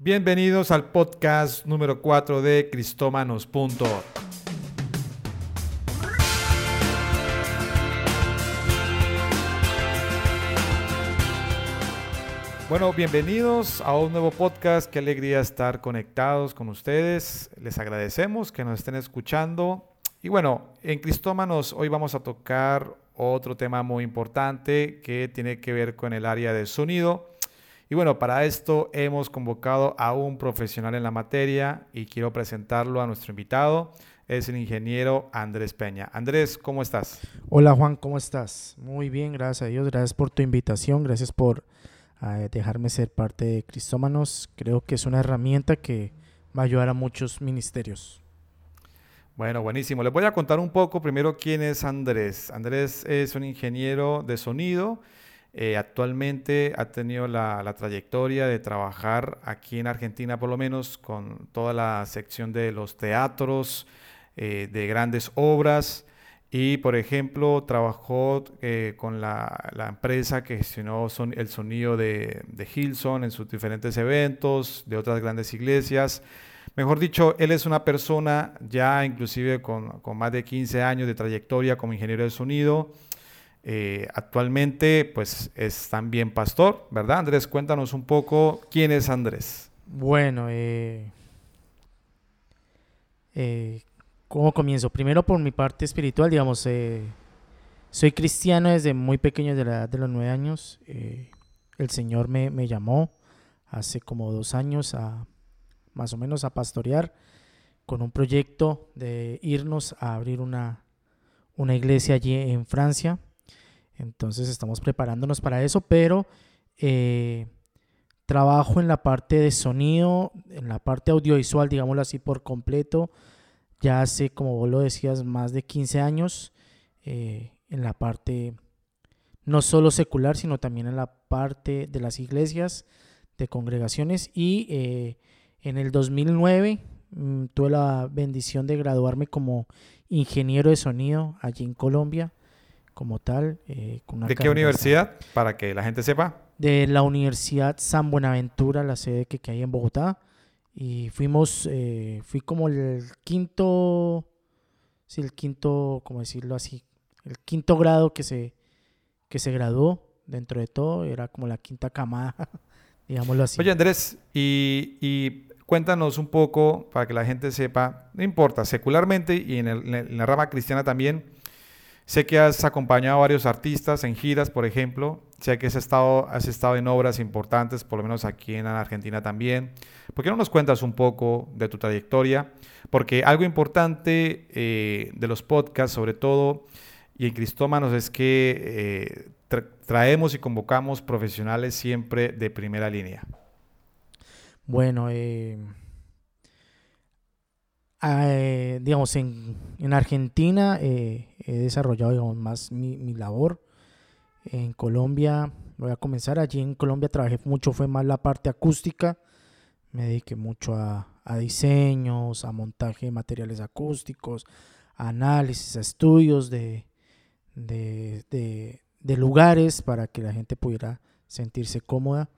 Bienvenidos al podcast número 4 de Cristómanos.org. Bueno, bienvenidos a un nuevo podcast. Qué alegría estar conectados con ustedes. Les agradecemos que nos estén escuchando. Y bueno, en Cristómanos hoy vamos a tocar otro tema muy importante que tiene que ver con el área de sonido. Y bueno, para esto hemos convocado a un profesional en la materia y quiero presentarlo a nuestro invitado. Es el ingeniero Andrés Peña. Andrés, ¿cómo estás? Hola Juan, ¿cómo estás? Muy bien, gracias a Dios. Gracias por tu invitación. Gracias por eh, dejarme ser parte de Cristómanos. Creo que es una herramienta que va a ayudar a muchos ministerios. Bueno, buenísimo. Les voy a contar un poco primero quién es Andrés. Andrés es un ingeniero de sonido eh, actualmente ha tenido la, trayectoria de trabajar aquí en Argentina, por lo menos, con toda la sección de los teatros, eh, de grandes obras. Y, por ejemplo, trabajó eh, con la, empresa que gestionó el sonido de, de Hilson en sus diferentes eventos, de otras grandes iglesias. Mejor dicho, él es una persona ya inclusive con, con más de 15 años de trayectoria como ingeniero de sonido eh, actualmente, pues es también pastor, ¿verdad? Andrés, cuéntanos un poco quién es Andrés. Bueno, eh, eh, ¿cómo comienzo? Primero por mi parte espiritual, digamos, soy cristiano desde muy pequeño, de la edad de los nueve años. el Señor me, me, llamó hace como dos años a más o menos a pastorear con un proyecto de irnos a abrir una, una iglesia allí en Francia. Entonces estamos preparándonos para eso, pero eh, trabajo en la parte de sonido, en la parte audiovisual, digámoslo así, por completo. Ya hace, como vos lo decías, más de 15 años eh, en la parte no solo secular, sino también en la parte de las iglesias, de congregaciones. Y eh, en el 2009 mm, tuve la bendición de graduarme como ingeniero de sonido allí en Colombia como tal. Eh, ¿De qué universidad? Para que la gente sepa. De la Universidad San Buenaventura, la sede que, hay en Bogotá. Y fuimos, eh, fui como el quinto, sí, el quinto, ¿cómo decirlo así? El quinto grado que se, que se graduó dentro de todo, era como la quinta camada, digámoslo así. Oye Andrés, y, y, cuéntanos un poco para que la gente sepa, no importa, secularmente y en, el, en la rama cristiana también, Sé que has acompañado a varios artistas en giras, por ejemplo. Sé que has estado, has estado en obras importantes, por lo menos aquí en Argentina también. ¿Por qué no nos cuentas un poco de tu trayectoria? Porque algo importante eh, de los podcasts, sobre todo, y en Cristómanos, es que eh, traemos y convocamos profesionales siempre de primera línea. Bueno, eh, eh, digamos, en, en Argentina eh, he desarrollado más mi, mi, labor. En Colombia, voy a comenzar allí en Colombia, trabajé mucho, fue más la parte acústica. Me dediqué mucho a, a diseños, a montaje de materiales acústicos, a análisis, a estudios de, de, de, de lugares para que la gente pudiera sentirse cómoda.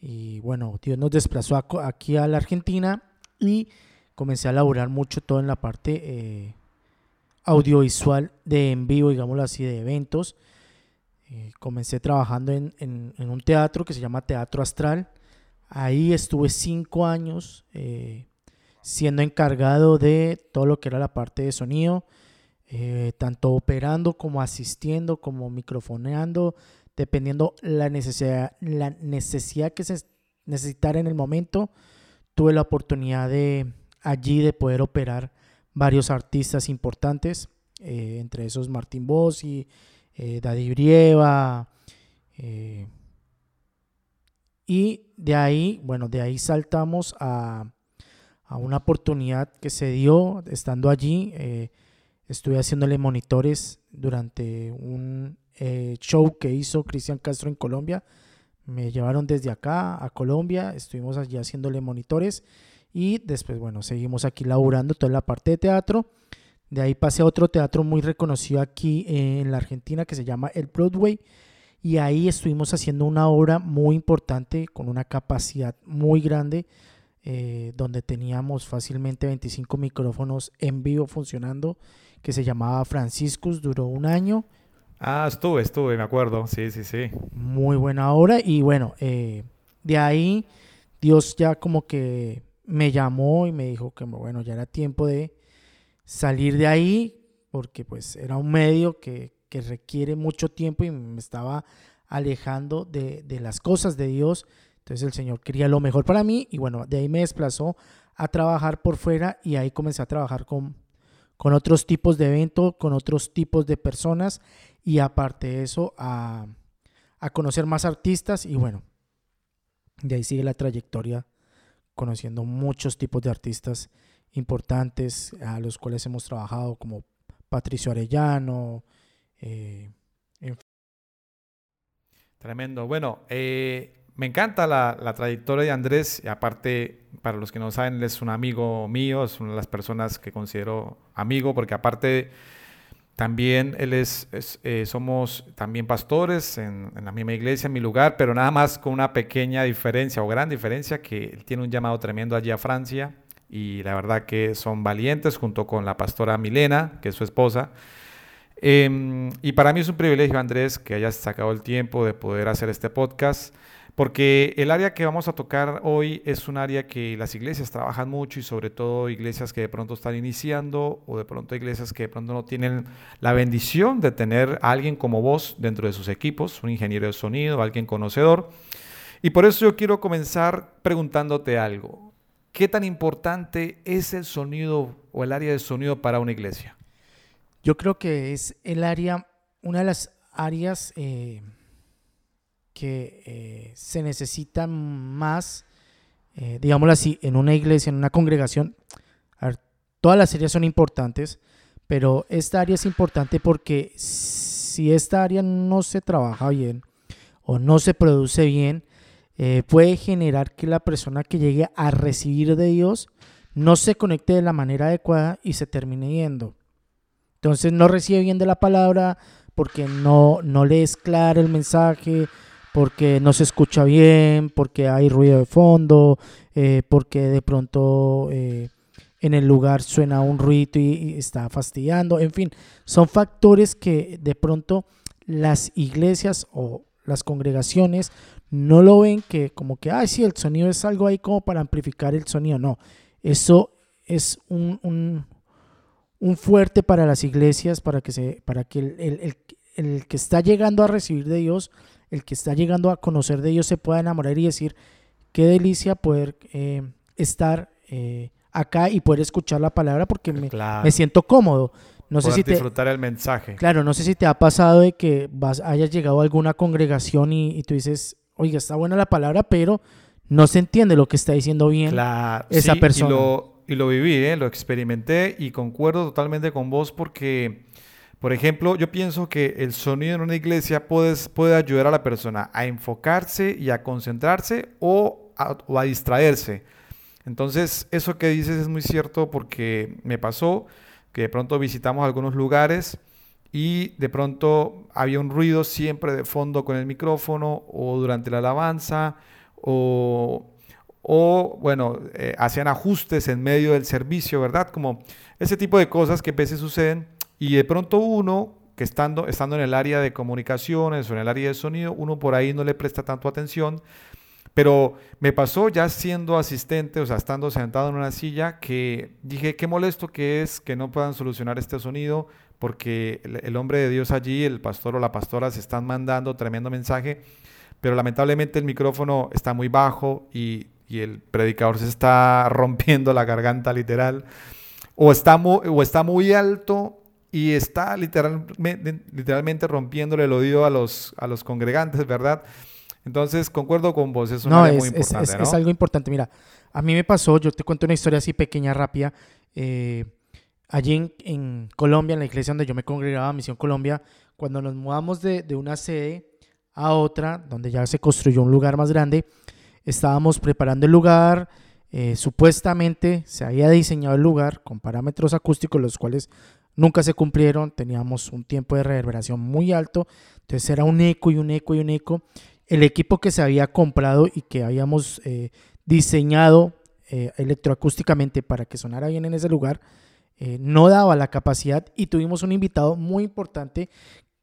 Y bueno, Dios nos desplazó aquí a la Argentina y comencé a laburar mucho todo en la parte eh, audiovisual de en vivo, digámoslo así, de eventos. Eh, comencé trabajando en, en, un teatro que se llama Teatro Astral. Ahí estuve cinco años eh, siendo encargado de todo lo que era la parte de sonido, tanto operando como asistiendo, como microfoneando, dependiendo la necesidad, la necesidad que se necesitara en el momento. Tuve la oportunidad de, allí de poder operar varios artistas importantes, eh, entre esos Martín Bossi, eh, Daddy Brieva, eh, y de ahí, bueno, de ahí saltamos a, a una oportunidad que se dio estando allí. estuve haciéndole monitores durante un show que hizo Cristian Castro en Colombia. Me llevaron desde acá a Colombia, estuvimos allí haciéndole monitores y después, bueno, seguimos aquí laburando toda la parte de teatro. De ahí pasé a otro teatro muy reconocido aquí en la Argentina que se llama el Broadway. y ahí estuvimos haciendo una obra muy importante con una capacidad muy grande eh, donde teníamos fácilmente 25 micrófonos en vivo funcionando que se llamaba Franciscus, duró un año. Ah, estuve, estuve, me acuerdo, sí, sí, sí. Muy buena obra y bueno, eh, de ahí Dios ya como que me llamó y me dijo que bueno, ya era tiempo de salir de ahí porque pues era un medio que, que requiere mucho tiempo y me estaba alejando de, de, las cosas de Dios. Entonces el Señor quería lo mejor para mí y bueno, de ahí me desplazó a trabajar por fuera y ahí comencé a trabajar con, con otros tipos de eventos, con otros tipos de personas y aparte de eso a, a conocer más artistas y bueno, de ahí sigue la trayectoria conociendo muchos tipos de artistas importantes a los cuales hemos trabajado como Patricio Arellano, eh, Tremendo. Bueno, eh, me encanta la, la, trayectoria de Andrés. Y aparte, para los que no saben, él es un amigo mío, es una de las personas que considero amigo, porque aparte también él es, eh, somos también pastores en, la misma iglesia, en mi lugar, pero nada más con una pequeña diferencia o gran diferencia, que él tiene un llamado tremendo allí a Francia y la verdad que son valientes junto con la pastora Milena, que es su esposa. Eh, y para mí es un privilegio, Andrés, que hayas sacado el tiempo de poder hacer este podcast, porque el área que vamos a tocar hoy es un área que las iglesias trabajan mucho y sobre todo iglesias que de pronto están iniciando o de pronto iglesias que de pronto no tienen la bendición de tener a alguien como vos dentro de sus equipos, un ingeniero de sonido, alguien conocedor. Y por eso yo quiero comenzar preguntándote algo. ¿Qué tan importante es el sonido o el área de sonido para una iglesia? Yo creo que es el área, una de las áreas eh, que eh, se necesitan más, eh, digámoslo así, en una iglesia, en una congregación. A ver, todas las áreas son importantes, pero esta área es importante porque si esta área no se trabaja bien o no se produce bien, eh, puede generar que la persona que llegue a recibir de Dios no se conecte de la manera adecuada y se termine yendo. Entonces no recibe bien de la palabra porque no, no le es claro el mensaje, porque no se escucha bien, porque hay ruido de fondo, eh, porque de pronto eh, en el lugar suena un ruido y, está fastidiando. En fin, son factores que de pronto las iglesias o las congregaciones no lo ven que como que, ay, sí, el sonido es algo ahí como para amplificar el sonido. No, eso es un, un, fuerte para las iglesias, para que, se, para que el, el, el, que está llegando a recibir de Dios, el que está llegando a conocer de Dios, se pueda enamorar y decir, qué delicia poder eh, estar eh, acá y poder escuchar la palabra porque me, Claro. me siento cómodo. No sé Poder si te, disfrutar el mensaje. Claro, no sé si te ha pasado de que vas, hayas llegado a alguna congregación y, y tú dices, oiga, está buena la palabra, pero no se entiende lo que está diciendo bien Claro, esa sí, persona. Y lo, y lo viví, ¿eh? lo experimenté y concuerdo totalmente con vos porque, por ejemplo, yo pienso que el sonido en una iglesia puede, ayudar a la persona a enfocarse y a concentrarse o a, o a distraerse. Entonces, eso que dices es muy cierto porque me pasó que de pronto visitamos algunos lugares y de pronto había un ruido siempre de fondo con el micrófono o durante la alabanza o, o bueno, eh, hacían ajustes en medio del servicio, ¿verdad? Como ese tipo de cosas que a veces suceden y de pronto uno que estando, estando en el área de comunicaciones o en el área de sonido, uno por ahí no le presta tanto atención. Pero me pasó ya siendo asistente, o sea, estando sentado en una silla, que dije, qué molesto que es que no puedan solucionar este sonido, porque el, el hombre de Dios allí, el pastor o la pastora, se están mandando tremendo mensaje, pero lamentablemente el micrófono está muy bajo y, y el predicador se está rompiendo la garganta literal, o está o está muy alto y está literalmente, literalmente rompiéndole el oído a los, a los congregantes, ¿verdad? Entonces, concuerdo con vos, es un no, es, muy es- importante, es- ¿no? es algo importante. Mira, a mí me pasó, yo te cuento una historia así pequeña, rápida. eh, allí en, en Colombia, en la iglesia donde yo me congregaba, Misión Colombia, cuando nos mudamos de, de una sede a otra, donde ya se construyó un lugar más grande, estábamos preparando el lugar. eh, supuestamente se había diseñado el lugar con parámetros acústicos, los cuales nunca se cumplieron, teníamos un tiempo de reverberación muy alto, entonces era un eco y un eco y un eco. El equipo que se había comprado y que habíamos eh, diseñado eh, electroacústicamente para que sonara bien en ese lugar, eh, no daba la capacidad y tuvimos un invitado muy importante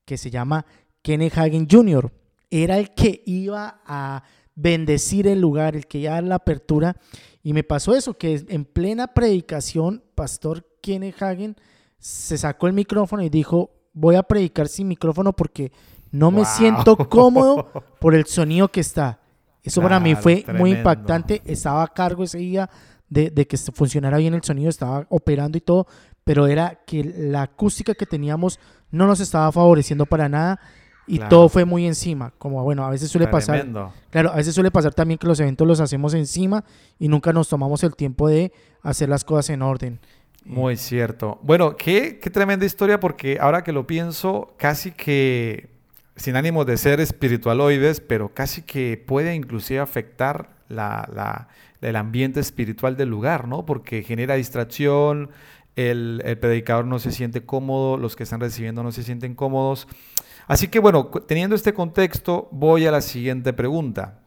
que se llama Kenneth Hagen Jr. Era el que iba a bendecir el lugar, el que iba a dar la apertura. Y me pasó eso, que en plena predicación, Pastor Kenneth Hagen se sacó el micrófono y dijo, voy a predicar sin micrófono porque no me siento cómodo por el sonido que está. Eso para mí fue muy impactante. Estaba a cargo ese día de, que funcionara bien el sonido, estaba operando y todo, pero era que la acústica que teníamos no nos estaba favoreciendo para nada y todo fue muy encima. Como bueno, a veces suele pasar. Claro, a veces suele pasar también que los eventos los hacemos encima y nunca nos tomamos el tiempo de hacer las cosas en orden. Muy cierto. Bueno, qué, tremenda historia porque ahora que lo pienso, casi que sin ánimo de ser espiritualoides, pero casi que puede inclusive afectar la, el ambiente espiritual del lugar, ¿no? Porque genera distracción, el, predicador no se siente cómodo, los que están recibiendo no se sienten cómodos. Así que bueno, teniendo este contexto, voy a la siguiente pregunta.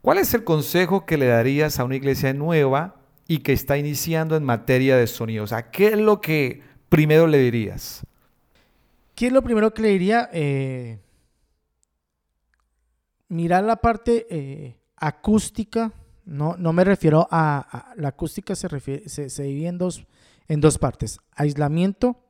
¿Cuál es el consejo que le darías a una iglesia nueva y que está iniciando en materia de sonido? O sea, ¿qué es lo que primero le dirías? ¿Qué es lo primero que le diría? Eh, mirar la parte eh, acústica. No, no me refiero a, la acústica, se, refiere, se, divide en dos, en dos partes. Aislamiento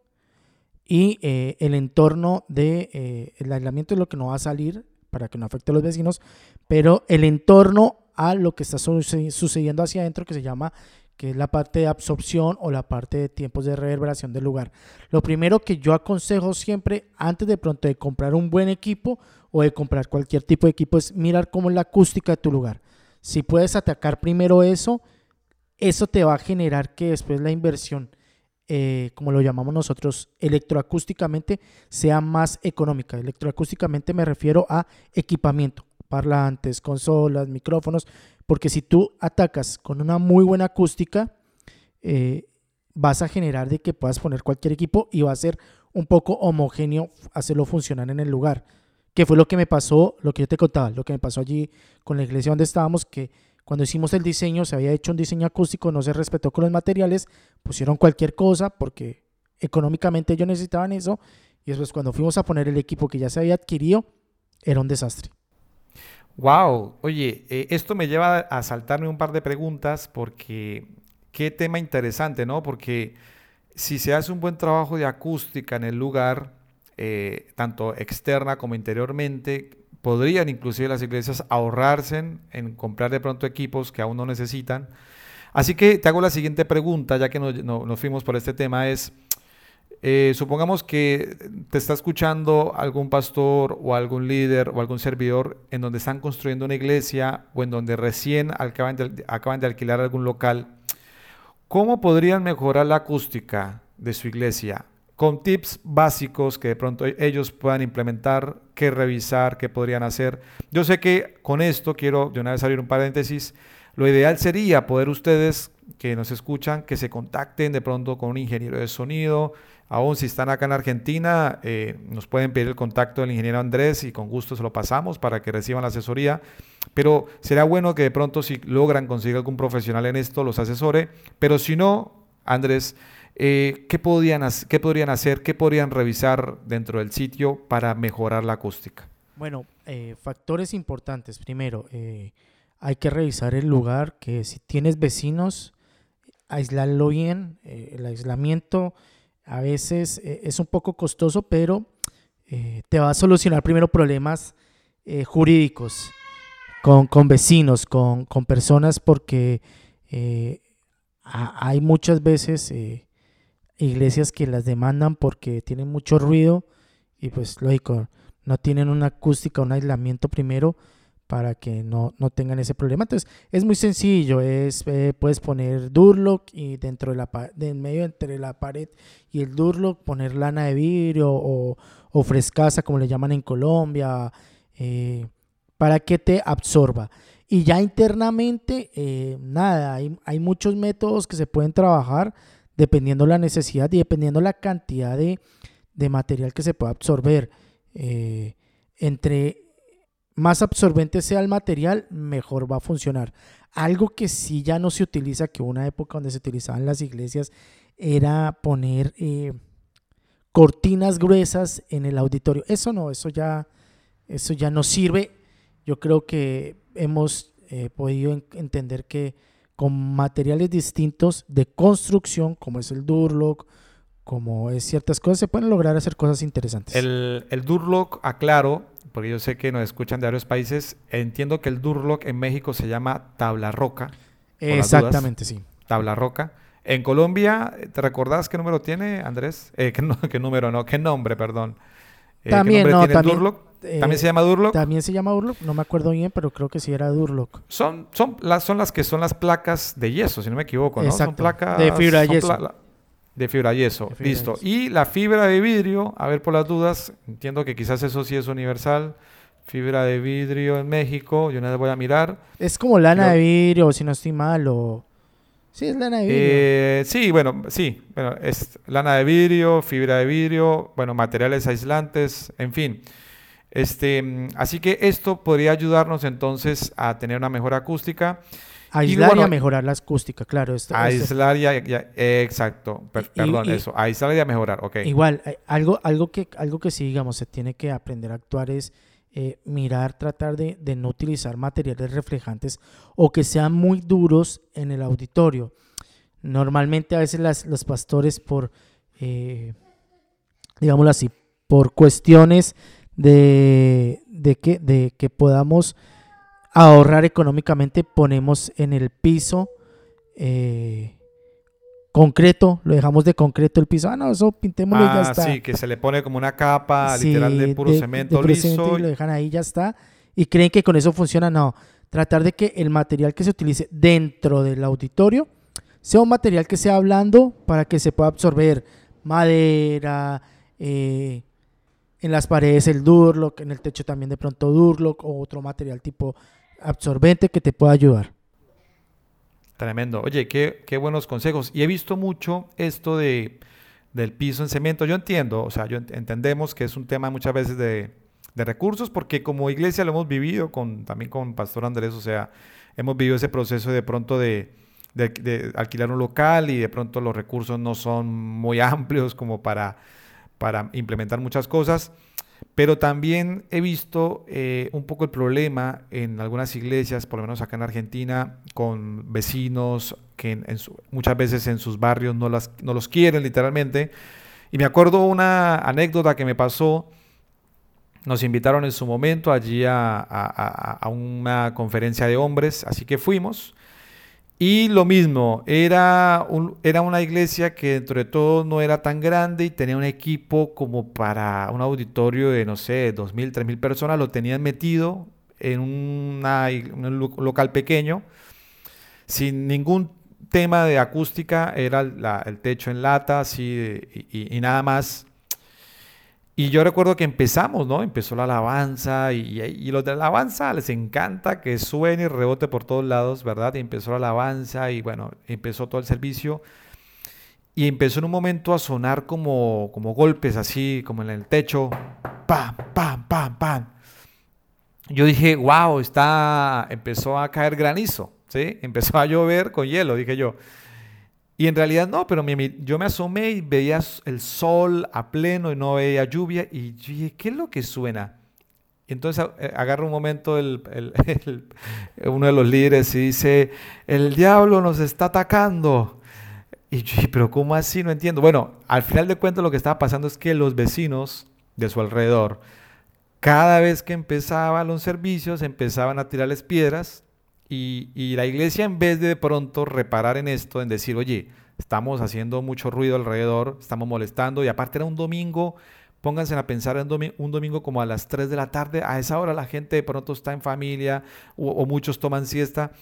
y eh, el entorno de... el aislamiento es lo que no va a salir para que no afecte a los vecinos, pero el entorno a lo que está sucediendo hacia adentro que se llama que es la parte de absorción o la parte de tiempos de reverberación del lugar. Lo primero que yo aconsejo siempre antes de pronto de comprar un buen equipo o de comprar cualquier tipo de equipo es mirar cómo es la acústica de tu lugar. Si puedes atacar primero eso, eso te va a generar que después la inversión, eh, como lo llamamos nosotros, electroacústicamente sea más económica. Electroacústicamente me refiero a equipamiento, parlantes, consolas, micrófonos, porque si tú atacas con una muy buena acústica, eh, vas a generar de que puedas poner cualquier equipo y va a ser un poco homogéneo hacerlo funcionar en el lugar. Que fue lo que me pasó, lo que yo te contaba, lo que me pasó allí con la iglesia donde estábamos, que cuando hicimos el diseño, se había hecho un diseño acústico, no se respetó con los materiales, pusieron cualquier cosa porque económicamente ellos necesitaban eso. Y después cuando fuimos a poner el equipo que ya se había adquirido, era un desastre. Wow, oye, eh, esto me lleva a saltarme un par de preguntas porque qué tema interesante, ¿no? Porque si se hace un buen trabajo de acústica en el lugar, eh, tanto externa como interiormente, podrían inclusive las iglesias ahorrarse en, comprar de pronto equipos que aún no necesitan. Así que te hago la siguiente pregunta, ya que nos fuimos por este tema, es, eh, supongamos que te está escuchando algún pastor o algún líder o algún servidor en donde están construyendo una iglesia o en donde recién acaban de, alquilar algún local. ¿Cómo podrían mejorar la acústica de su iglesia? Con tips básicos que de pronto ellos puedan implementar, qué revisar, qué podrían hacer. Yo sé que con esto quiero de una vez abrir un paréntesis. Lo ideal sería poder ustedes que nos escuchan, que se contacten de pronto con un ingeniero de sonido, Aún si están acá en Argentina, eh, nos pueden pedir el contacto del ingeniero Andrés y con gusto se lo pasamos para que reciban la asesoría. Pero será bueno que de pronto si logran conseguir algún profesional en esto, los asesore. Pero si no, Andrés, eh, ¿qué, podrían, ¿qué podrían hacer? ¿Qué podrían revisar dentro del sitio para mejorar la acústica? Bueno, eh, factores importantes. Primero, hay que revisar el lugar, que si tienes vecinos, aislarlo bien, el aislamiento a veces eh, es un poco costoso, pero eh, te va a solucionar primero problemas eh, jurídicos con, vecinos, con, personas, porque hay muchas veces iglesias que las demandan porque tienen mucho ruido y pues lógico, no tienen una acústica, un aislamiento primero para que no, tengan ese problema. Entonces, es muy sencillo, es, eh, puedes poner Durlock y dentro de la de medio entre la pared y el Durlock poner lana de vidrio o, o frescasa, como le llaman en Colombia, eh, para que te absorba. Y ya internamente, eh, nada, hay, hay, muchos métodos que se pueden trabajar dependiendo la necesidad y dependiendo la cantidad de, material que se pueda absorber. Entre más absorbente sea el material, mejor va a funcionar. Algo que sí ya no se utiliza, que una época donde se utilizaban las iglesias, era poner eh, cortinas gruesas en el auditorio. Eso no, eso ya, eso ya no sirve. Yo creo que hemos eh, podido entender que con materiales distintos de construcción, como es el Durlock, como es ciertas cosas, se pueden lograr hacer cosas interesantes. El, el Durlock, aclaro, porque yo sé que nos escuchan de varios países, entiendo que el Durlock en México se llama tabla roca. Exactamente, sí. Tabla roca. En Colombia, ¿te recordás qué número tiene, Andrés? Eh, ¿qué, número no? ¿Qué nombre, perdón? Eh, también, no, también, eh, ¿También se llama Durlock? También se llama Durlock, no me acuerdo bien, pero creo que sí era Durlock. Son, son, las, son las que son las placas de yeso, si no me equivoco, ¿no? Son placas... De fibra de yeso. De fibra yeso, listo. Y la fibra de vidrio, a ver por las dudas, entiendo que quizás eso sí es universal. Fibra de vidrio en México, yo una vez voy a mirar. Es como lana de vidrio, si no estoy mal, o... Sí, es lana de vidrio. Eh, sí, bueno, sí. Bueno, es lana de vidrio, fibra de vidrio, bueno, materiales aislantes, en fin. Este, así que esto podría ayudarnos entonces a tener una mejor acústica. Aislar y, a mejorar la acústica, claro. aislar y, exacto, perdón, eso, aislar y a mejorar, ok. Igual, eh, algo, algo, que, algo que sí, digamos, se tiene que aprender a actuar es eh, mirar, tratar de, no utilizar materiales reflejantes o que sean muy duros en el auditorio. Normalmente a veces los pastores por, eh, digámoslo así, por cuestiones de, que, de que podamos ahorrar económicamente, ponemos en el piso eh, concreto, lo dejamos de concreto el piso. Ah, no, eso pintémoslo y ya ah, está. Sí, que se le pone como una capa literal de puro cemento liso. y lo dejan ahí, ya está. Y creen que con eso funciona. No, tratar de que el material que se utilice dentro del auditorio sea un material que sea blando para que se pueda absorber madera, eh, en las paredes el Durlock, en el techo también de pronto Durlock o otro material tipo absorbente que te pueda ayudar. Tremendo. Oye, qué, qué buenos consejos. Y he visto mucho esto de, del piso en cemento. Yo entiendo, o sea, yo entendemos que es un tema muchas veces de, de recursos, porque como iglesia lo hemos vivido con, también con Pastor Andrés, o sea, hemos vivido ese proceso de pronto de, de, de, alquilar un local y de pronto los recursos no son muy amplios como para, para implementar muchas cosas. Pero también he visto eh, un poco el problema en algunas iglesias, por lo menos acá en Argentina, con vecinos que muchas veces en sus barrios no, las, no los quieren literalmente. Y me acuerdo una anécdota que me pasó. Nos invitaron en su momento allí a, a una conferencia de hombres, así que fuimos. Y lo mismo, era, era una iglesia que dentro de todo no era tan grande y tenía un equipo como para un auditorio de, no sé, 2.000, 3.000 personas, lo tenían metido en un local pequeño, sin ningún tema de acústica, era el techo en lata, así, y nada más. Y yo recuerdo que empezamos, ¿no? Empezó la alabanza y, los de la alabanza les encanta que suene y rebote por todos lados, ¿verdad? Y empezó la alabanza y bueno, empezó todo el servicio. Y empezó en un momento a sonar como, como golpes así, como en el techo. ¡Pam, pam, pam, pam! Yo dije, wow, está... Empezó a caer granizo, ¿sí? Empezó a llover con hielo, dije yo. Y en realidad no, pero yo me asomé y veía el sol a pleno y no veía lluvia. Y dije, ¿qué es lo que suena? Entonces eh, agarra un momento el, uno de los líderes y dice, el diablo nos está atacando. Y yo dije, pero ¿cómo así? No entiendo. Bueno, al final de cuentas lo que estaba pasando es que los vecinos de su alrededor, cada vez que empezaban los servicios, empezaban a tirarles piedras y, la iglesia en vez de de pronto reparar en esto, en decir, oye, estamos haciendo mucho ruido alrededor, estamos molestando, y aparte era un domingo, pónganse a pensar en un domingo como a las 3 de la tarde, a esa hora la gente de pronto está en familia o, muchos toman siesta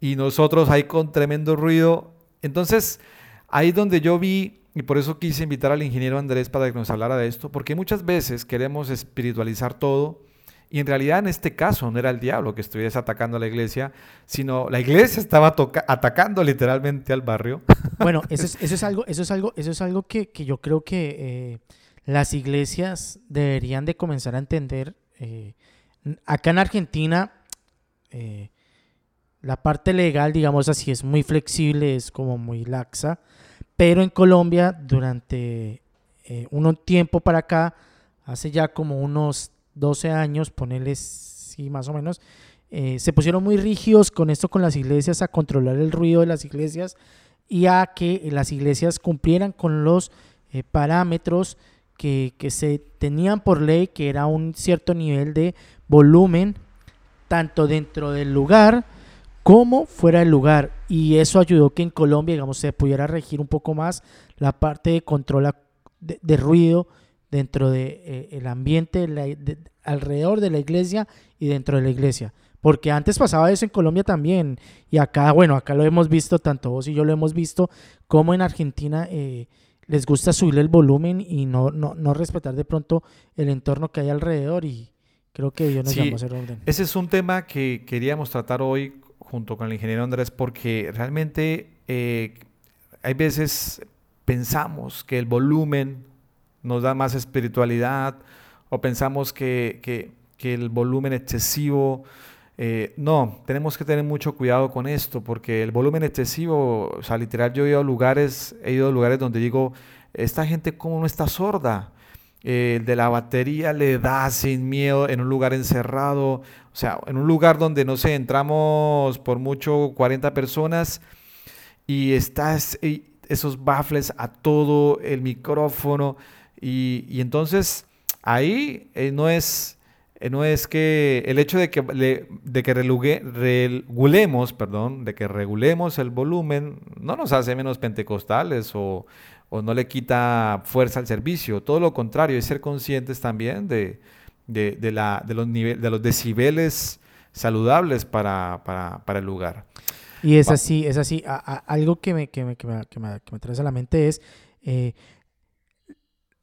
y nosotros ahí con tremendo ruido. Entonces, ahí donde yo vi, y por eso quise invitar al ingeniero Andrés para que nos hablara de esto, porque muchas veces queremos espiritualizar todo Y en realidad en este caso no era el diablo que estuviese atacando a la iglesia, sino la iglesia estaba atacando literalmente al barrio. Bueno, eso es, eso es algo, eso es algo, eso es algo que, yo creo que eh, las iglesias deberían de comenzar a entender. Eh, acá en Argentina, eh, la parte legal, digamos así, es muy flexible, es como muy laxa, pero en Colombia durante un tiempo para acá, hace ya como unos 12 años, ponerles, sí, más o menos, eh, se pusieron muy rígidos con esto con las iglesias, a controlar el ruido de las iglesias y a que las iglesias cumplieran con los eh, parámetros que, que, se tenían por ley, que era un cierto nivel de volumen, tanto dentro del lugar como fuera del lugar. Y eso ayudó que en Colombia, digamos, se pudiera regir un poco más la parte de control de, de ruido dentro del de, eh, ambiente alrededor de la iglesia y dentro de la iglesia. Porque antes pasaba eso en Colombia también. Y acá, bueno, acá lo hemos visto, tanto vos y yo lo hemos visto, como en Argentina eh, les gusta subir el volumen y no, no, no, respetar de pronto el entorno que hay alrededor. Y creo que Dios nos llamó a hacer orden. Ese es un tema que queríamos tratar hoy junto con el ingeniero Andrés, porque realmente eh, hay veces pensamos que el volumen nos da más espiritualidad o pensamos que, el volumen excesivo... Eh, no, tenemos que tener mucho cuidado con esto porque el volumen excesivo, o sea, literal, yo he ido a lugares, he ido a lugares donde digo, esta gente como no está sorda. el de la batería le da sin miedo en un lugar encerrado, o sea, en un lugar donde, no sé, entramos por mucho 40 personas y estás esos baffles a todo el micrófono. Y, entonces ahí eh, no, es, eh, no es que el hecho de que, de que regulemos, perdón, de que regulemos el volumen no nos hace menos pentecostales o, no le quita fuerza al servicio. Todo lo contrario, es ser conscientes también de, la, de, los, niveles, de los decibeles saludables para, el lugar. Y es así, es así. algo que me, que, me, que, me, que, me, trae a la mente es, eh,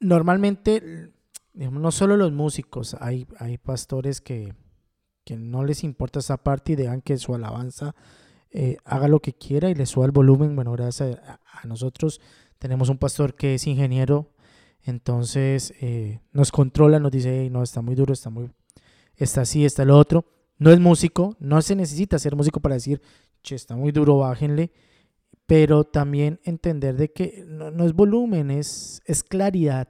normalmente, no solo los músicos, hay, hay pastores que, no les importa esa parte y dejan que su alabanza eh, haga lo que quiera y le suba el volumen. Bueno, gracias a, nosotros tenemos un pastor que es ingeniero, entonces eh, nos controla, nos dice, no, está muy duro, está muy, está así, está lo otro. No es músico, no se necesita ser músico para decir, che, está muy duro, bájenle pero también entender de que no, es volumen, es, es claridad.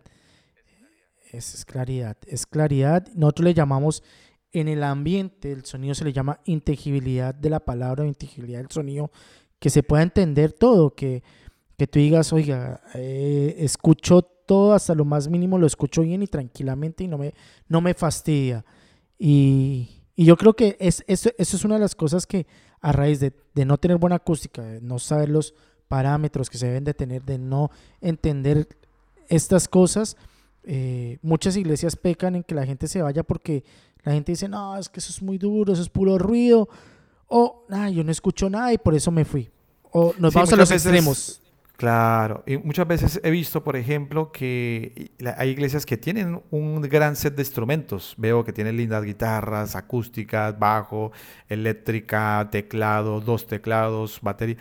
Es, claridad, es claridad. Nosotros le llamamos en el ambiente, el sonido se le llama inteligibilidad de la palabra, inteligibilidad del sonido, que se pueda entender todo, que, que tú digas, oiga, eh, escucho todo hasta lo más mínimo, lo escucho bien y tranquilamente y no me, no me fastidia. Y, y yo creo que es, eso, eso es una de las cosas que a raíz de, no tener buena acústica, de no saber los parámetros que se deben de tener, de no entender estas cosas, eh, muchas iglesias pecan en que la gente se vaya porque la gente dice, no, es que eso es muy duro, eso es puro ruido, o, nada, yo no escucho nada y por eso me fui. O nos vamos a los extremos. Claro, y muchas veces he visto, por ejemplo, que hay iglesias que tienen un gran set de instrumentos. Veo que tienen lindas guitarras, acústicas, bajo, eléctrica, teclado, dos teclados, batería.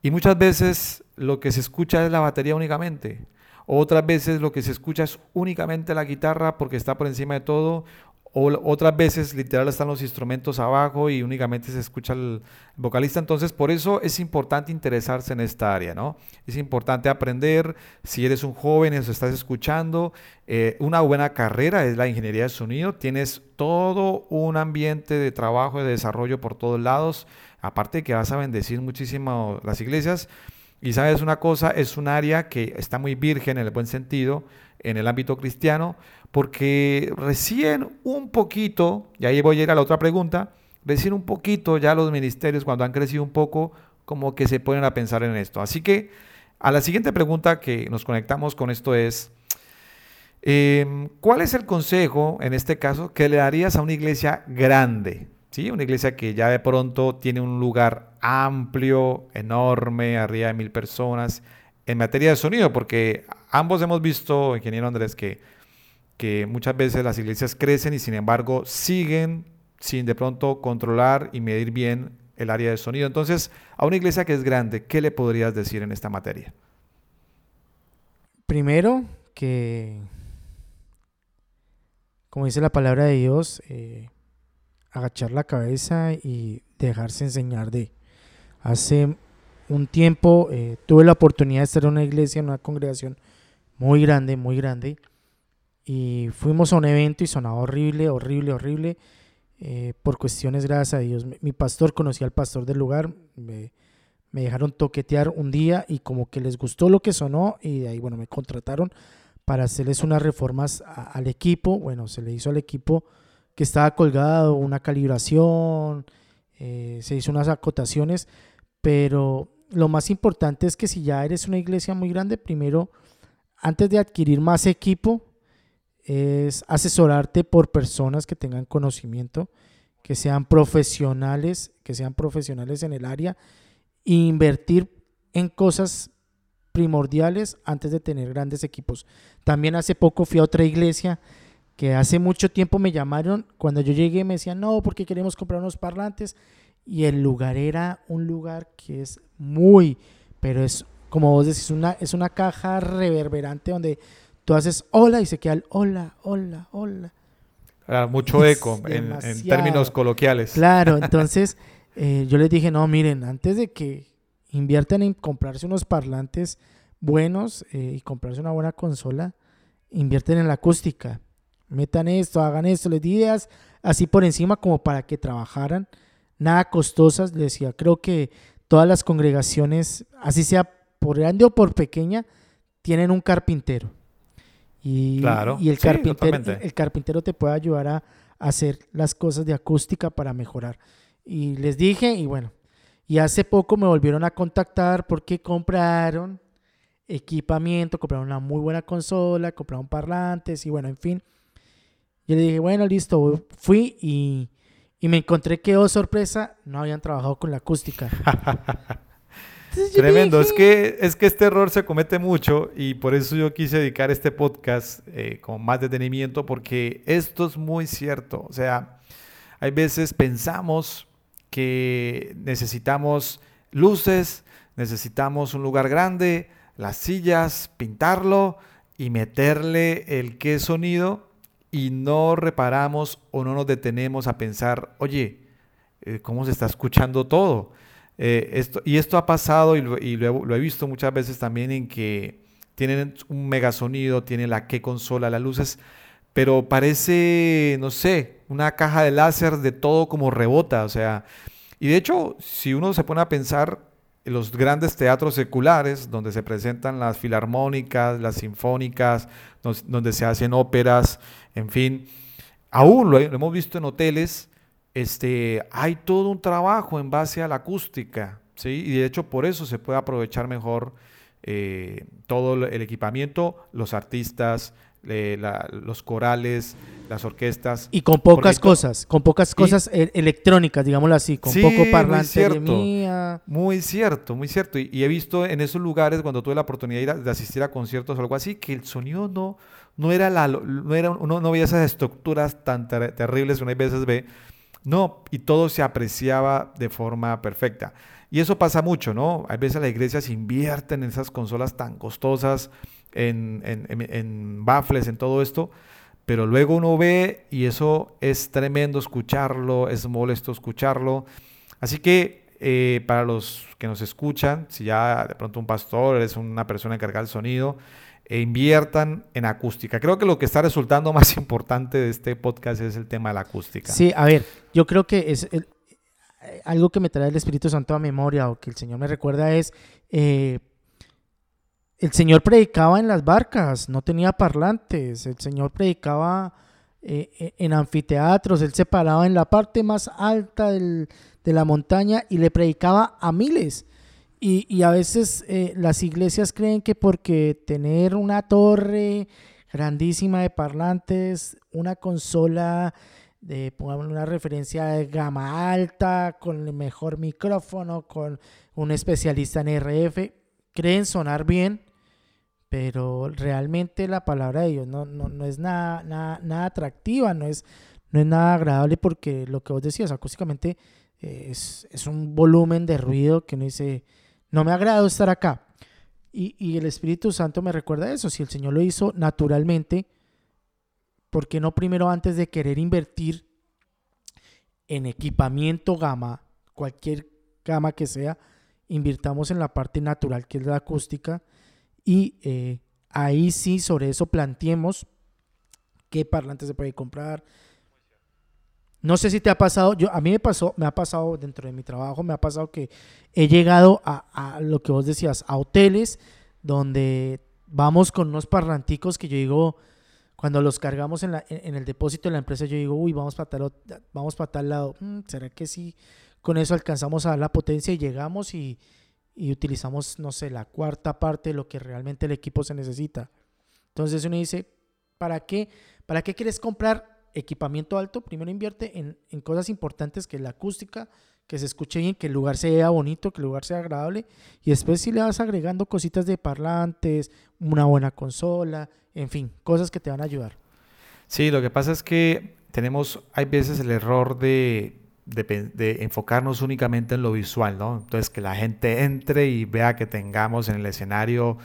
Y muchas veces lo que se escucha es la batería únicamente. Otras veces lo que se escucha es únicamente la guitarra porque está por encima de todo o otras veces literal están los instrumentos abajo y únicamente se escucha el vocalista. Entonces, por eso es importante interesarse en esta área, ¿no? Es importante aprender, si eres un joven nos estás escuchando, eh, una buena carrera es la ingeniería de sonido. Tienes todo un ambiente de trabajo y de desarrollo por todos lados. Aparte de que vas a bendecir muchísimo las iglesias. Y sabes una cosa, es un área que está muy virgen en el buen sentido en el ámbito cristiano, porque recién un poquito, y ahí voy a ir a la otra pregunta, recién un poquito ya los ministerios cuando han crecido un poco, como que se ponen a pensar en esto. Así que a la siguiente pregunta que nos conectamos con esto es, em, ¿cuál es el consejo, en este caso, que le darías a una iglesia grande? ¿Sí? Una iglesia que ya de pronto tiene un lugar amplio, enorme, arriba de mil personas, en materia de sonido, porque ambos hemos visto, ingeniero Andrés, que que muchas veces las iglesias crecen y sin embargo siguen sin de pronto controlar y medir bien el área de sonido. Entonces, a una iglesia que es grande, ¿qué le podrías decir en esta materia? Primero, que, como dice la palabra de Dios, eh, agachar la cabeza y dejarse enseñar de. Hace un tiempo eh, tuve la oportunidad de estar en una iglesia, en una congregación muy grande, muy grande, y fuimos a un evento y sonaba horrible, horrible, horrible eh, por cuestiones, gracias a Dios. Mi, pastor conocía al pastor del lugar, me, dejaron toquetear un día y como que les gustó lo que sonó y de ahí, bueno, me contrataron para hacerles unas reformas al equipo. Bueno, se le hizo al equipo que estaba colgado una calibración, eh, se hizo unas acotaciones, pero lo más importante es que si ya eres una iglesia muy grande, primero, antes de adquirir más equipo, es asesorarte por personas que tengan conocimiento, que sean profesionales, que sean profesionales en el área, e invertir en cosas primordiales antes de tener grandes equipos. También hace poco fui a otra iglesia que hace mucho tiempo me llamaron, cuando yo llegué me decían, no, porque queremos comprar unos parlantes, y el lugar era un lugar que es muy, pero es como vos decís, una, es una caja reverberante donde Tú haces hola y se queda el hola, hola, hola. mucho eco en, términos coloquiales. Claro, entonces eh, yo les dije, no, miren, antes de que inviertan en comprarse unos parlantes buenos eh, y comprarse una buena consola, invierten en la acústica. Metan esto, hagan esto, les di ideas así por encima como para que trabajaran. Nada costosas, les decía, creo que todas las congregaciones, así sea por grande o por pequeña, tienen un carpintero y, y el, carpintero, el carpintero te puede ayudar a, hacer las cosas de acústica para mejorar. Y les dije, y bueno, y hace poco me volvieron a contactar porque compraron equipamiento, compraron una muy buena consola, compraron parlantes y bueno, en fin. Yo le dije, bueno, listo, fui y, y me encontré que, oh sorpresa, no habían trabajado con la acústica. Tremendo, es que, es que este error se comete mucho y por eso yo quise dedicar este podcast eh, con más detenimiento porque esto es muy cierto. O sea, hay veces pensamos que necesitamos luces, necesitamos un lugar grande, las sillas, pintarlo y meterle el qué sonido y no reparamos o no nos detenemos a pensar, oye, eh, ¿cómo se está escuchando todo? Eh, y esto ha pasado y, lo, he, visto muchas veces también en que tienen un mega sonido, tienen la que consola, las luces, pero parece, no sé, una caja de láser de todo como rebota, o sea, y de hecho, si uno se pone a pensar en los grandes teatros seculares, donde se presentan las filarmónicas, las sinfónicas, donde se hacen óperas, en fin, aún lo hemos visto en hoteles, este, hay todo un trabajo en base a la acústica, ¿sí? Y de hecho por eso se puede aprovechar mejor eh, todo el equipamiento, los artistas, los corales, las orquestas. Y con pocas cosas, con pocas cosas e, electrónicas, digámoslo así, con poco parlante muy cierto, Muy cierto, muy cierto. Y, he visto en esos lugares, cuando tuve la oportunidad de, asistir a conciertos o algo así, que el sonido no, no era la, no era, uno no veía esas estructuras tan terribles que uno a veces ve no, y todo se apreciaba de forma perfecta. Y eso pasa mucho, ¿no? A veces las iglesias invierten en esas consolas tan costosas, en, en, baffles, en todo esto, pero luego uno ve y eso es tremendo escucharlo, es molesto escucharlo. Así que eh, para los que nos escuchan, si ya de pronto un pastor es una persona encargada del sonido, e inviertan en acústica. Creo que lo que está resultando más importante de este podcast es el tema de la acústica. Sí, a ver, yo creo que es algo que me trae el Espíritu Santo a memoria o que el Señor me recuerda es, eh, el Señor predicaba en las barcas, no tenía parlantes, el Señor predicaba eh, e, en anfiteatros, Él se paraba en la parte más alta de la montaña y le predicaba a miles. Y, a veces eh, las iglesias creen que porque tener una torre grandísima de parlantes, una consola de, pongamos una referencia de gama alta, con el mejor micrófono, con un especialista en RF, creen sonar bien, pero realmente la palabra de Dios no, no, es nada, nada, nada, atractiva, no es, no es nada agradable porque lo que vos decías, acústicamente eh, es, es, un volumen de ruido que uno dice, no me agrada estar acá. Y, y, el Espíritu Santo me recuerda eso, si el Señor lo hizo naturalmente, ¿por qué no primero antes de querer invertir en equipamiento gama, cualquier gama que sea, invirtamos en la parte natural que es la acústica? y eh, ahí sí sobre eso planteemos qué parlante se puede comprar. No sé si te ha pasado, yo a mí me pasó, me ha pasado dentro de mi trabajo, me ha pasado que he llegado a, lo que vos decías, a hoteles donde vamos con unos parlanticos que yo digo, cuando los cargamos en, la, en, el depósito de la empresa, yo digo, uy, vamos para tal, vamos para tal lado. Mm, ¿Será que sí? Con eso alcanzamos a dar la potencia y llegamos y, y utilizamos, no sé, la cuarta parte de lo que realmente el equipo se necesita. Entonces uno dice, ¿para qué, para qué quieres comprar equipamiento alto? Primero invierte en, en cosas importantes que la acústica, que se escuche bien, que el lugar sea bonito, que el lugar sea agradable. Y después si le vas agregando cositas de parlantes, una buena consola, en fin, cosas que te van a ayudar. Sí, lo que pasa es que tenemos, hay veces el error de de, enfocarnos únicamente en lo visual, ¿no? Entonces, que la gente entre y vea que tengamos en el escenario,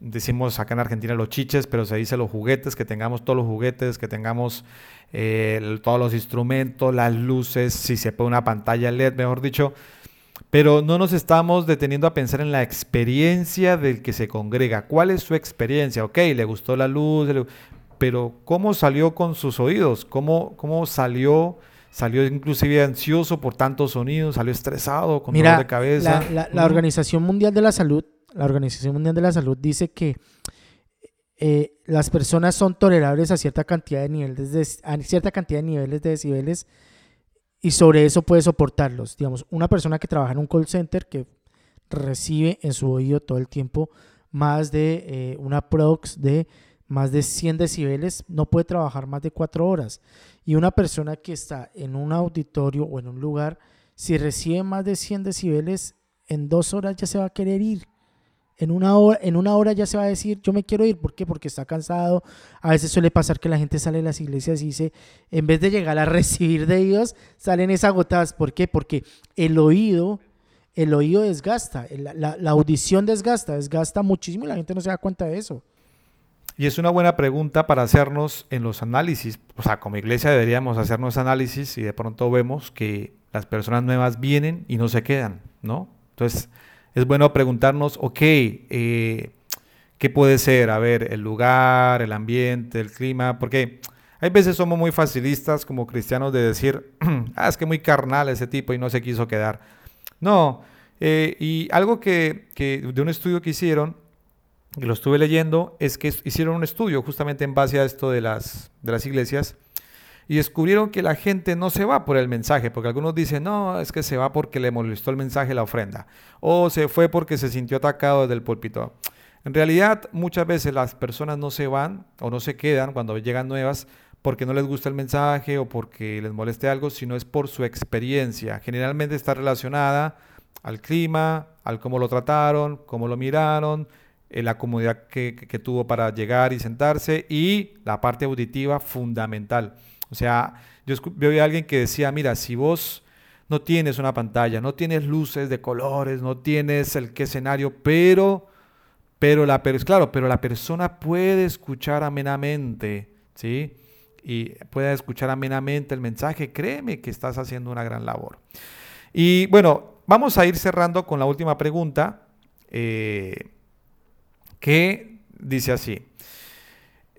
decimos acá en Argentina los chiches, pero se dice los juguetes, que tengamos todos los juguetes, que tengamos eh, todos los instrumentos, las luces, si se puede una pantalla LED, mejor dicho. Pero no nos estamos deteniendo a pensar en la experiencia del que se congrega. ¿Cuál es su experiencia? Ok, le gustó la luz, pero ¿cómo salió con sus oídos? ¿Cómo, cómo salió salió inclusive ansioso por tantos sonidos, salió estresado, con dolor de cabeza. La, la, Organización Mundial de la Salud, la Organización Mundial de la Salud dice que eh, las personas son tolerables a cierta cantidad de niveles de, cierta cantidad de niveles de decibeles y sobre eso puede soportarlos. Digamos, una persona que trabaja en un call center que recibe en su oído todo el tiempo más de eh, una prox de más de 100 decibeles, no puede trabajar más de 4 horas. Y una persona que está en un auditorio o en un lugar, si recibe más de 100 decibeles, en dos horas ya se va a querer ir. En una, hora, en una hora ya se va a decir, yo me quiero ir. ¿Por qué? Porque está cansado. A veces suele pasar que la gente sale de las iglesias y dice, en vez de llegar a recibir de Dios, salen es agotadas. ¿Por qué? Porque el oído, el oído desgasta, la, la audición desgasta, desgasta muchísimo y la gente no se da cuenta de eso. Y es una buena pregunta para hacernos en los análisis. O sea, como iglesia deberíamos hacernos análisis y de pronto vemos que las personas nuevas vienen y no se quedan, ¿no? Entonces, es bueno preguntarnos, ok, eh, ¿qué puede ser? A ver, el lugar, el ambiente, el clima, porque hay veces somos muy facilistas como cristianos de decir, ah, es que muy carnal ese tipo y no se quiso quedar. No, eh, y algo que, de un estudio que hicieron que lo estuve leyendo, es que hicieron un estudio justamente en base a esto de las, de las iglesias y descubrieron que la gente no se va por el mensaje, porque algunos dicen, no, es que se va porque le molestó el mensaje la ofrenda, o se fue porque se sintió atacado desde el púlpito. En realidad, muchas veces las personas no se van o no se quedan cuando llegan nuevas porque no les gusta el mensaje o porque les moleste algo, sino es por su experiencia. Generalmente está relacionada al clima, al cómo lo trataron, cómo lo miraron, eh, la comodidad que, tuvo para llegar y sentarse y la parte auditiva fundamental. O sea, yo vi a alguien que decía, mira, si vos no tienes una pantalla, no tienes luces de colores, no tienes el qué escenario, pero, pero la, claro, pero la persona puede escuchar amenamente, ¿sí? Y puede escuchar amenamente el mensaje, créeme que estás haciendo una gran labor. Y bueno, vamos a ir cerrando con la última pregunta. Eh, que dice así.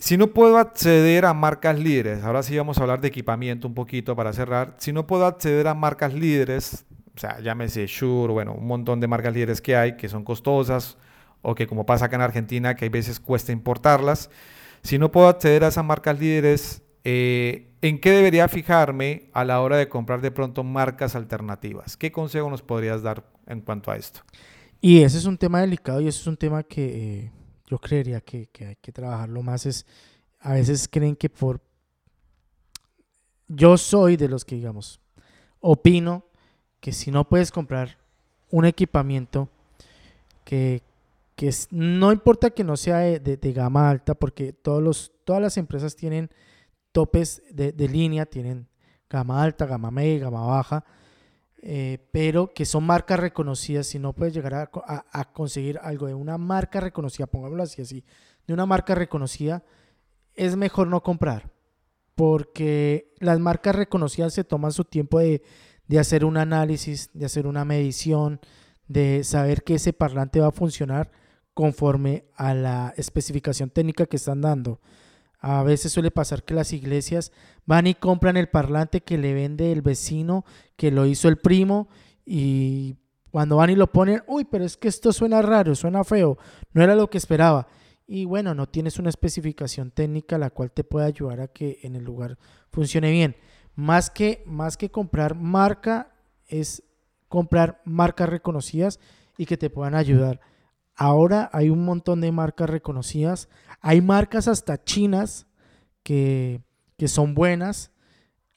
Si no puedo acceder a marcas líderes, ahora sí vamos a hablar de equipamiento un poquito para cerrar. Si no puedo acceder a marcas líderes, o sea, llámese Shure, bueno, un montón de marcas líderes que hay que son costosas o que como pasa acá en Argentina, que hay veces cuesta importarlas. Si no puedo acceder a esas marcas líderes, eh, ¿en qué debería fijarme a la hora de comprar de pronto marcas alternativas? ¿Qué consejo nos podrías dar en cuanto a esto? Y ese es un tema delicado y ese es un tema que eh, yo creería que, hay que trabajarlo más. Es, a veces creen que por... Yo soy de los que, digamos, opino que si no puedes comprar un equipamiento que, que no importa que no sea de, gama alta, porque todos los, todas las empresas tienen topes de, línea, tienen gama alta, gama media, gama baja, eh, pero que son marcas reconocidas. Si no puedes llegar a, conseguir algo de una marca reconocida, pongámoslo así, así, de una marca reconocida, es mejor no comprar, porque las marcas reconocidas se toman su tiempo de, de hacer un análisis, de hacer una medición, de saber que ese parlante va a funcionar conforme a la especificación técnica que están dando. A veces suele pasar que las iglesias van y compran el parlante que le vende el vecino, que lo hizo el primo, y cuando van y lo ponen, uy, pero es que esto suena raro, suena feo, no era lo que esperaba. Y bueno, no tienes una especificación técnica la cual te pueda ayudar a que en el lugar funcione bien. Más que, más que comprar marca, es comprar marcas reconocidas y que te puedan ayudar. Ahora hay un montón de marcas reconocidas. Hay marcas hasta chinas que, son buenas.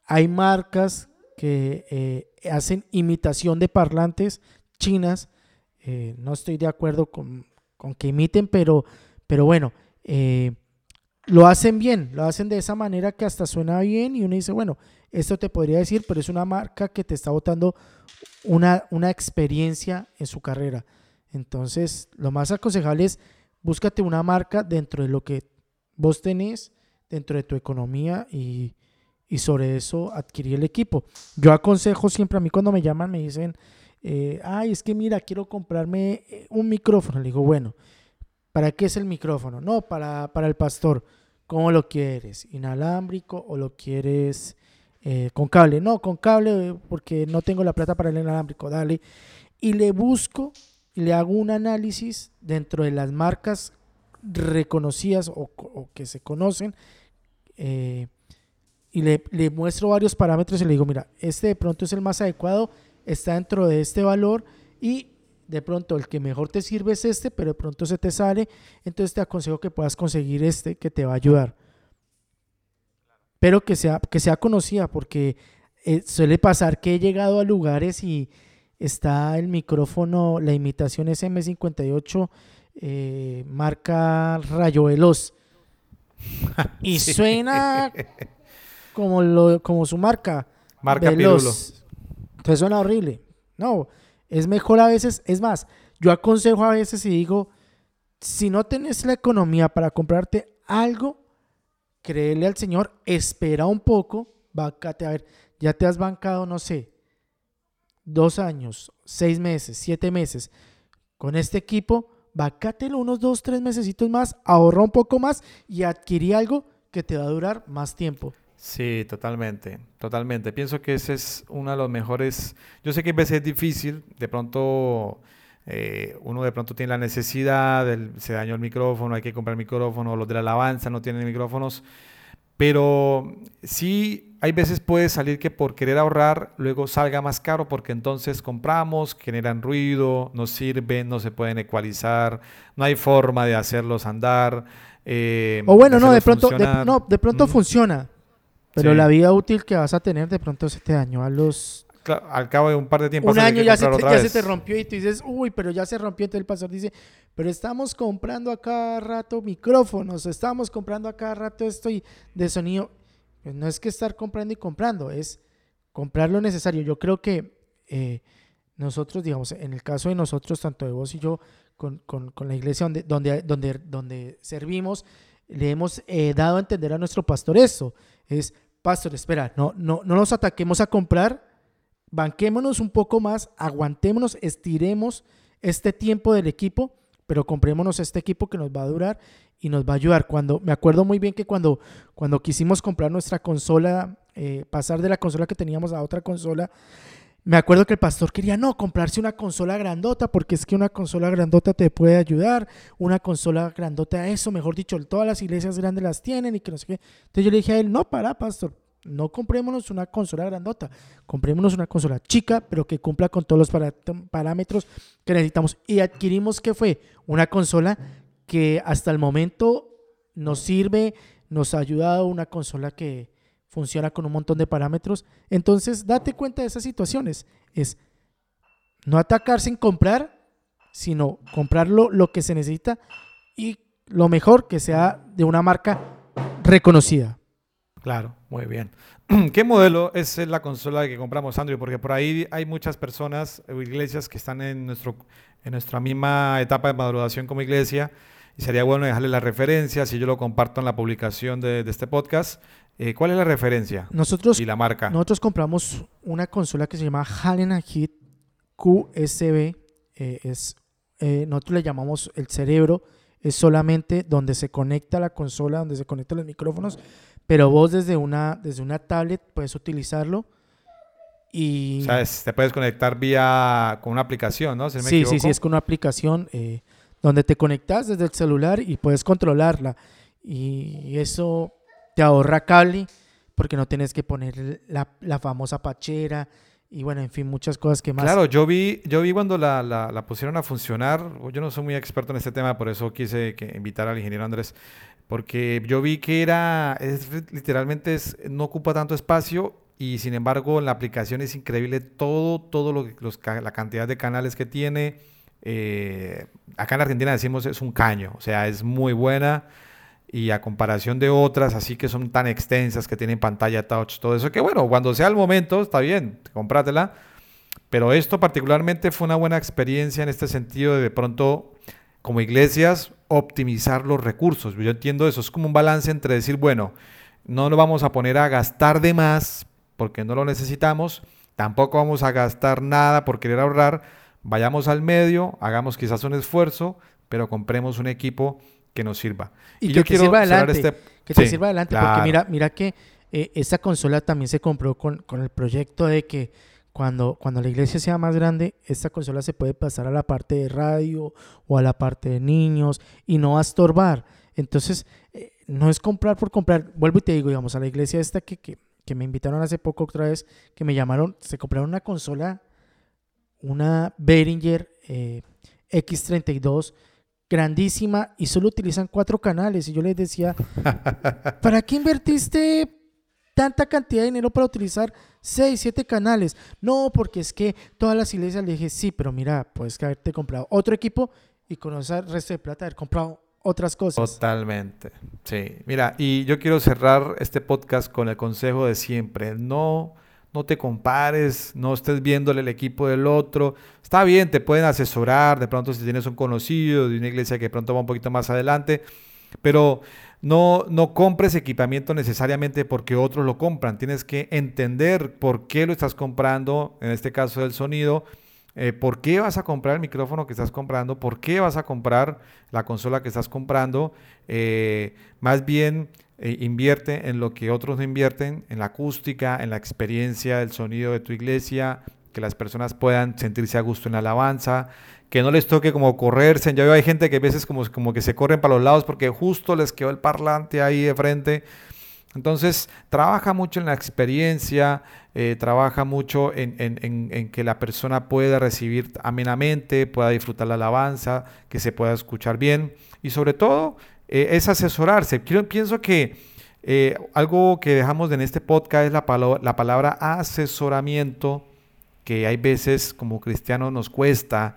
Hay marcas que eh, hacen imitación de parlantes chinas. Eh, no estoy de acuerdo con, que imiten, pero, pero bueno, eh, lo hacen bien, lo hacen de esa manera que hasta suena bien y uno dice, bueno, esto te podría decir, pero es una marca que te está botando una, una experiencia en su carrera. Entonces, lo más aconsejable es búscate una marca dentro de lo que vos tenés, dentro de tu economía y, sobre eso adquirir el equipo. Yo aconsejo siempre a mí cuando me llaman, me dicen, eh, ay, es que mira, quiero comprarme eh, un micrófono. Le digo, bueno, ¿para qué es el micrófono? No, para, para el pastor. ¿Cómo lo quieres? ¿Inalámbrico o lo quieres eh, con cable? No, con cable porque no tengo la plata para el inalámbrico. Dale. Y le busco y le hago un análisis dentro de las marcas reconocidas o, que se conocen eh, y le, muestro varios parámetros y le digo, mira, este de pronto es el más adecuado, está dentro de este valor y de pronto el que mejor te sirve es este, pero de pronto se te sale, entonces te aconsejo que puedas conseguir este que te va a ayudar. Pero que sea, que sea conocida, porque eh, suele pasar que he llegado a lugares y está el micrófono, la imitación SM58, eh, marca Rayo Veloz. y suena como, lo, como su marca. Marca Veloz. Entonces suena horrible. No, es mejor a veces, es más, yo aconsejo a veces y digo, si no tenés la economía para comprarte algo, créele al Señor, espera un poco, bácate, a ver, ya te has bancado, no sé, dos años, seis meses, siete meses con este equipo, vacátelo unos dos, tres meses más, ahorra un poco más y adquirí algo que te va a durar más tiempo. Sí, totalmente, totalmente. Pienso que ese es uno de los mejores. Yo sé que a veces es difícil, de pronto eh, uno de pronto tiene la necesidad, se dañó el micrófono, hay que comprar micrófono, los de la alabanza no tienen micrófonos, pero sí, hay veces puede salir que por querer ahorrar luego salga más caro porque entonces compramos, generan ruido, no sirven, no se pueden ecualizar, no hay forma de hacerlos andar. Eh, o bueno, no de, pronto, no, de pronto funciona, pero la vida útil que vas a tener de pronto se te dañó a los al cabo de un par de tiempo. Un año ya, se te, ya se, te, rompió y tú dices, uy, pero ya se rompió. Entonces el pastor dice, pero estamos comprando a cada rato micrófonos, estamos comprando a cada rato esto y de sonido. Pues no es que estar comprando y comprando, es comprar lo necesario. Yo creo que eh, nosotros, digamos, en el caso de nosotros, tanto de vos y yo, con, con, con la iglesia donde, donde, donde, donde servimos, le hemos eh, dado a entender a nuestro pastor eso. Es, pastor, espera, no, no, no nos ataquemos a comprar banquémonos un poco más, aguantémonos, estiremos este tiempo del equipo, pero comprémonos este equipo que nos va a durar y nos va a ayudar. Cuando me acuerdo muy bien que cuando, cuando quisimos comprar nuestra consola, eh, pasar de la consola que teníamos a otra consola, me acuerdo que el pastor quería no comprarse una consola grandota porque es que una consola grandota te puede ayudar, una consola grandota, eso, mejor dicho, todas las iglesias grandes las tienen y que no sé qué. Entonces yo le dije a él, no, para, pastor, no comprémonos una consola grandota, comprémonos una consola chica, pero que cumpla con todos los parámetros que necesitamos. Y adquirimos que fue una consola que hasta el momento nos sirve, nos ha ayudado, una consola que funciona con un montón de parámetros. Entonces, date cuenta de esas situaciones. Es no atacar sin comprar, sino comprarlo lo que se necesita y lo mejor que sea de una marca reconocida. Claro, muy bien. ¿Qué modelo es la consola que compramos, Andrew? Porque por ahí hay muchas personas o iglesias que están en, nuestro, en nuestra misma etapa de maduración como iglesia y sería bueno dejarle la referencia si yo lo comparto en la publicación de, este podcast. Eh, ¿Cuál es la referencia nosotros, y la marca? Nosotros compramos una consola que se llama Hallen Hit QSB. Eh, es, eh, nosotros le llamamos el cerebro. Es solamente donde se conecta la consola, donde se conectan los micrófonos, pero vos desde una, desde una tablet puedes utilizarlo. Y... O sea, te puedes conectar vía con una aplicación, ¿no? sí, sí, sí, es con una aplicación donde te conectas desde el celular y puedes controlarla. Y eso te ahorra cable porque no tienes que poner la, la famosa pachera y bueno, en fin, muchas cosas que más. Claro, yo vi, yo vi cuando la, la, la, pusieron a funcionar, yo no soy muy experto en este tema, por eso quise que invitar al ingeniero Andrés, porque yo vi que era, es, literalmente es, no ocupa tanto espacio y sin embargo la aplicación es increíble, todo, todo lo, los, la cantidad de canales que tiene, eh, acá en Argentina decimos es un caño, o sea, es muy buena y a comparación de otras, así que son tan extensas, que tienen pantalla touch, todo eso, que bueno, cuando sea el momento, está bien, comprátela. Pero esto particularmente fue una buena experiencia en este sentido de de pronto, como iglesias, optimizar los recursos. Yo entiendo eso, es como un balance entre decir, bueno, no nos vamos a poner a gastar de más porque no lo necesitamos, tampoco vamos a gastar nada por querer ahorrar, vayamos al medio, hagamos quizás un esfuerzo, pero compremos un equipo que nos sirva. Y, que yo te sirva adelante. Este... Que te sirva adelante, porque mira, mira que eh, esta consola también se compró con, con, el proyecto de que cuando, cuando la iglesia sea más grande, esta consola se puede pasar a la parte de radio o a la parte de niños y no va a estorbar. Entonces, eh, no es comprar por comprar. Vuelvo y te digo, digamos, a la iglesia esta que, que, que me invitaron hace poco otra vez, que me llamaron, se compraron una consola una Behringer eh, X32 grandísima y solo utilizan cuatro canales. Y yo les decía, ¿para qué invertiste tanta cantidad de dinero para utilizar seis, siete canales? No, porque es que todas las iglesias le dije, sí, pero mira, puedes haberte comprado otro equipo y con ese resto de plata haber comprado otras cosas. Totalmente. Sí. Mira, y yo quiero cerrar este podcast con el consejo de siempre. No no te compares, no estés viéndole el equipo del otro. Está bien, te pueden asesorar, de pronto si tienes un conocido de una iglesia que pronto va un poquito más adelante, pero no, no compres equipamiento necesariamente porque otros lo compran. Tienes que entender por qué lo estás comprando, en este caso del sonido, eh, por qué vas a comprar el micrófono que estás comprando, por qué vas a comprar la consola que estás comprando. Eh, más bien eh, invierte en lo que otros no invierten, en la acústica, en la experiencia del sonido de tu iglesia, que las personas puedan sentirse a gusto en la alabanza, que no les toque como correrse. Ya veo hay gente que a veces como, como que se corren para los lados porque justo les quedó el parlante ahí de frente. Entonces, trabaja mucho en la experiencia, eh, trabaja mucho en, en, en, que la persona pueda recibir amenamente, pueda disfrutar la alabanza, que se pueda escuchar bien y sobre todo eh, es asesorarse. pienso que eh, algo que dejamos en este podcast es la, la palabra asesoramiento, que hay veces como cristianos nos cuesta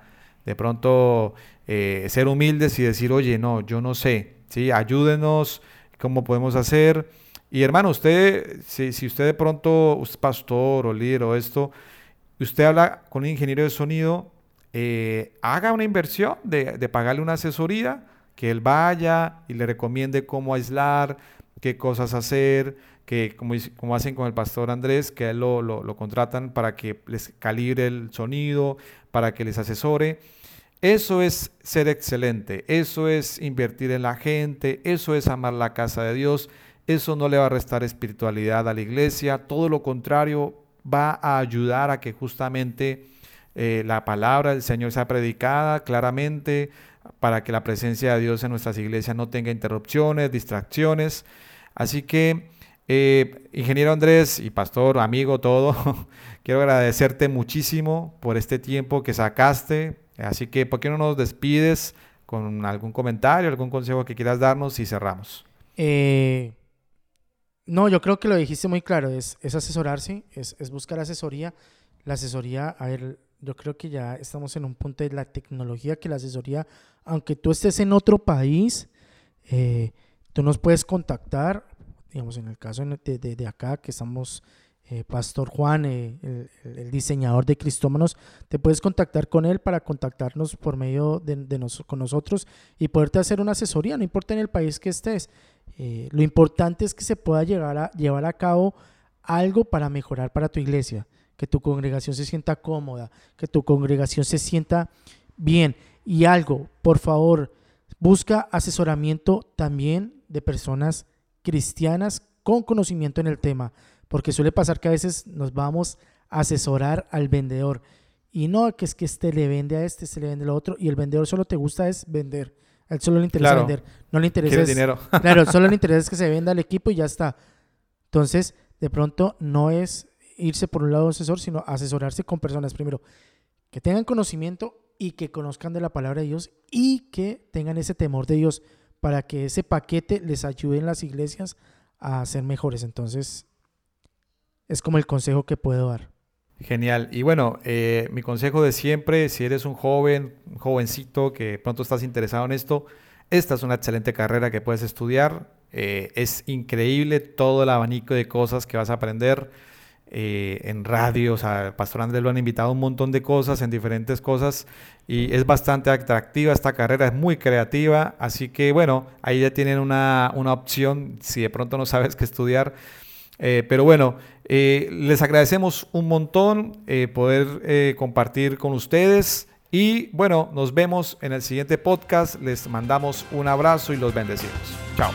de pronto eh, ser humildes y decir, oye, no, yo no sé, ¿sí? ayúdenos, ¿cómo podemos hacer? Y hermano, usted, si, usted de pronto es pastor o líder o esto, usted habla con un ingeniero de sonido, haga una inversión de, de pagarle una asesoría que él vaya y le recomiende cómo aislar, qué cosas hacer, que como, hacen con el pastor Andrés, que él lo, lo, contratan para que les calibre el sonido, para que les asesore. Eso es ser excelente, eso es invertir en la gente, eso es amar la casa de Dios, eso no le va a restar espiritualidad a la iglesia, todo lo contrario, va a ayudar a que justamente eh, la palabra del Señor sea predicada claramente, para que la presencia de Dios en nuestras iglesias no tenga interrupciones, distracciones. Así que, eh, ingeniero Andrés y pastor, amigo, todo, quiero agradecerte muchísimo por este tiempo que sacaste. Así que, ¿por qué no nos despides con algún comentario, algún consejo que quieras darnos y cerramos? Eh, no, yo creo que lo dijiste muy claro, es, asesorarse, es, es buscar asesoría. La asesoría, a ver, yo creo que ya estamos en un punto de la tecnología que la asesoría, aunque tú estés en otro país, eh, tú nos puedes contactar, digamos, en el caso de, de, acá, que estamos, eh, Pastor Juan, eh, el, diseñador de Cristómanos, te puedes contactar con él para contactarnos por medio de, de con nosotros y poderte hacer una asesoría, no importa en el país que estés. lo importante es que se pueda llegar a, llevar a cabo algo para mejorar para tu iglesia que tu congregación se sienta cómoda, que tu congregación se sienta bien. Y algo, por favor, busca asesoramiento también de personas cristianas con conocimiento en el tema, porque suele pasar que a veces nos vamos a asesorar al vendedor y no que es que este le vende a este, este le vende a otro y el vendedor solo te gusta es vender. A él solo le interesa vender, no le interesa dinero. claro, solo le interesa que se venda el equipo y ya está. Entonces, de pronto no es irse por un lado asesor, sino asesorarse con personas primero que tengan conocimiento y que conozcan de la palabra de Dios y que tengan ese temor de Dios para que ese paquete les ayude en las iglesias a ser mejores. Entonces, es como el consejo que puedo dar. Genial. Y bueno, eh, mi consejo de siempre, si eres un joven, un jovencito que pronto estás interesado en esto, esta es una excelente carrera que puedes estudiar. Eh, es increíble todo el abanico de cosas que vas a aprender eh, en radio, o sea, Pastor Andrés lo han invitado a un montón de cosas, en diferentes cosas, y es bastante atractiva esta carrera, es muy creativa, así que bueno, ahí ya tienen una, opción si de pronto no sabes qué estudiar. Eh, pero bueno, eh, les agradecemos un montón poder compartir con ustedes y bueno, nos vemos en el siguiente podcast, les mandamos un abrazo y los bendecimos. Chao.